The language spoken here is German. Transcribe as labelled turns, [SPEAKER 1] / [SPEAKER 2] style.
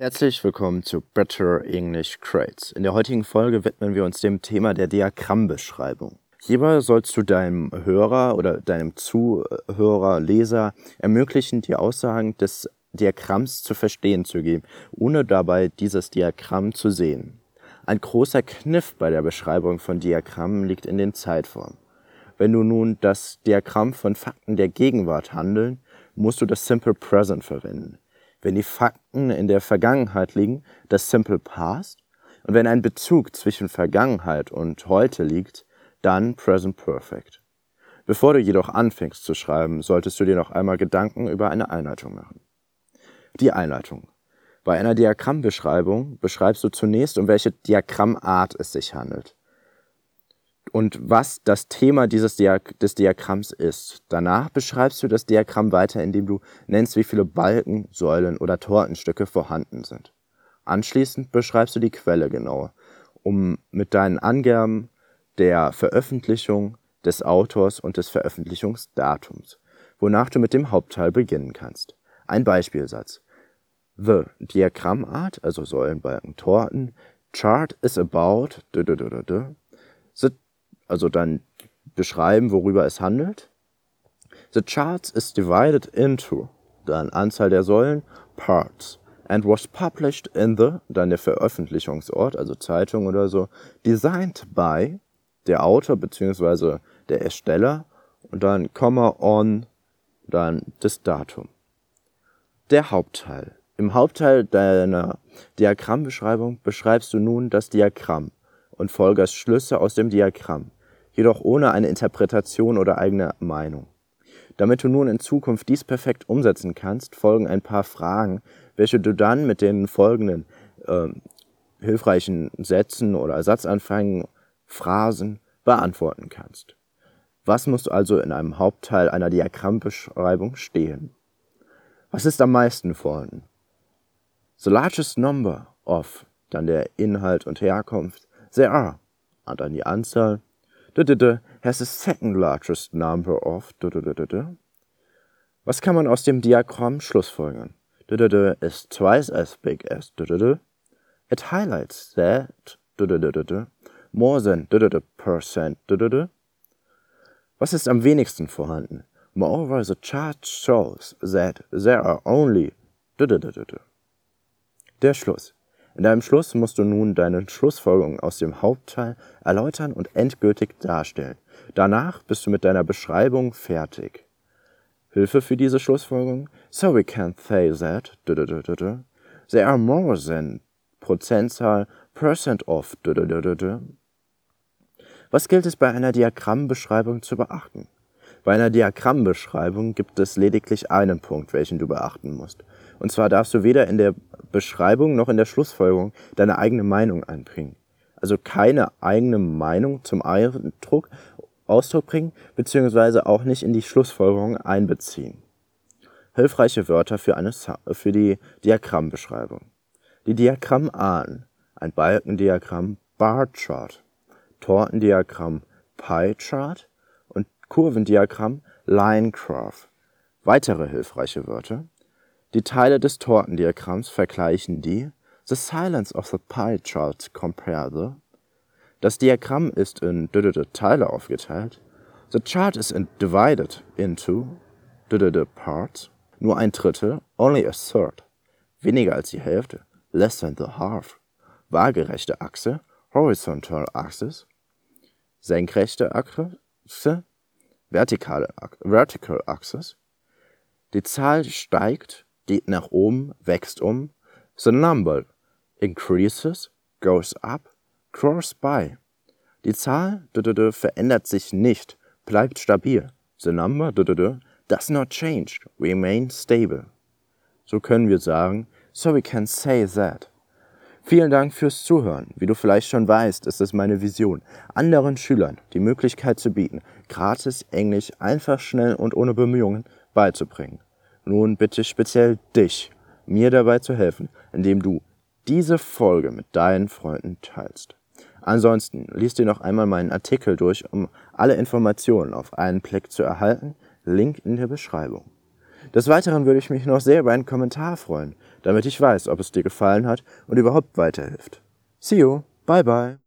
[SPEAKER 1] Herzlich willkommen zu Better English Crates. In der heutigen Folge widmen wir uns dem Thema der Diagrammbeschreibung. Hierbei sollst du deinem Hörer oder deinem Zuhörer, Leser ermöglichen, die Aussagen des Diagramms zu verstehen zu geben, ohne dabei dieses Diagramm zu sehen. Ein großer Kniff bei der Beschreibung von Diagrammen liegt in den Zeitformen. Wenn du nun das Diagramm von Fakten der Gegenwart handeln, musst du das Simple Present verwenden wenn die Fakten in der Vergangenheit liegen, das Simple Past. Und wenn ein Bezug zwischen Vergangenheit und heute liegt, dann Present Perfect. Bevor du jedoch anfängst zu schreiben, solltest du dir noch einmal Gedanken über eine Einleitung machen. Die Einleitung. Bei einer Diagrammbeschreibung beschreibst du zunächst, um welche Diagrammart es sich handelt und was das Thema dieses Diag des Diagramms ist. Danach beschreibst du das Diagramm weiter, indem du nennst, wie viele Balken, Säulen oder Tortenstücke vorhanden sind. Anschließend beschreibst du die Quelle genauer, um mit deinen Angaben der Veröffentlichung, des Autors und des Veröffentlichungsdatums, wonach du mit dem Hauptteil beginnen kannst. Ein Beispielsatz. The Diagrammart, also Säulen, Balken, Torten, chart is about the also dann beschreiben, worüber es handelt. The chart is divided into, dann Anzahl der Säulen, parts, and was published in the, dann der Veröffentlichungsort, also Zeitung oder so, designed by, der Autor bzw. der Ersteller, und dann Komma on, dann das Datum. Der Hauptteil. Im Hauptteil deiner Diagrammbeschreibung beschreibst du nun das Diagramm und folgerst Schlüsse aus dem Diagramm jedoch ohne eine Interpretation oder eigene Meinung. Damit du nun in Zukunft dies perfekt umsetzen kannst, folgen ein paar Fragen, welche du dann mit den folgenden äh, hilfreichen Sätzen oder Satzanfängen, Phrasen beantworten kannst. Was muss also in einem Hauptteil einer Diagrammbeschreibung stehen? Was ist am meisten vorhanden? The largest number of, dann der Inhalt und Herkunft, there are, und dann die Anzahl, has the second largest number of. Was kann man aus dem Diagramm schlussfolgern? is twice as big as. It highlights that more than percent. Was ist am wenigsten vorhanden? Moreover, the chart shows that there are only. Der Schluss. In deinem Schluss musst du nun deine Schlussfolgerungen aus dem Hauptteil erläutern und endgültig darstellen. Danach bist du mit deiner Beschreibung fertig. Hilfe für diese Schlussfolgerung? So we can say that there are more than Prozentzahl percent of Was gilt es bei einer Diagrammbeschreibung zu beachten? Bei einer Diagrammbeschreibung gibt es lediglich einen Punkt, welchen du beachten musst. Und zwar darfst du weder in der Beschreibung noch in der Schlussfolgerung deine eigene Meinung einbringen. Also keine eigene Meinung zum Eindruck, Ausdruck bringen, beziehungsweise auch nicht in die Schlussfolgerung einbeziehen. Hilfreiche Wörter für, eine, für die Diagrammbeschreibung. Die Diagrammarten. Ein Balkendiagramm, Bar Chart. Tortendiagramm, Pie Chart. Und Kurvendiagramm, Line Graph. Weitere hilfreiche Wörter. Die Teile des Tortendiagramms vergleichen die The silence of the pie chart compare the Das Diagramm ist in Teile aufgeteilt. The chart is divided into parts. Nur ein Drittel, only a third. Weniger als die Hälfte, less than the half. Waagerechte Achse, horizontal axis. Senkrechte Achse, vertikale vertical axis. Die Zahl steigt, geht nach oben, wächst um. The number increases, goes up, grows by. Die Zahl verändert sich nicht, bleibt stabil. The number does not change, remain stable. So können wir sagen, so we can say that. Vielen Dank fürs Zuhören. Wie du vielleicht schon weißt, ist es meine Vision, anderen Schülern die Möglichkeit zu bieten, gratis Englisch einfach schnell und ohne Bemühungen beizubringen. Nun bitte speziell dich, mir dabei zu helfen, indem du diese Folge mit deinen Freunden teilst. Ansonsten liest dir noch einmal meinen Artikel durch, um alle Informationen auf einen Blick zu erhalten. Link in der Beschreibung. Des Weiteren würde ich mich noch sehr über einen Kommentar freuen, da damit ich weiß, ob es dir gefallen hat und überhaupt weiterhilft. See you, bye bye.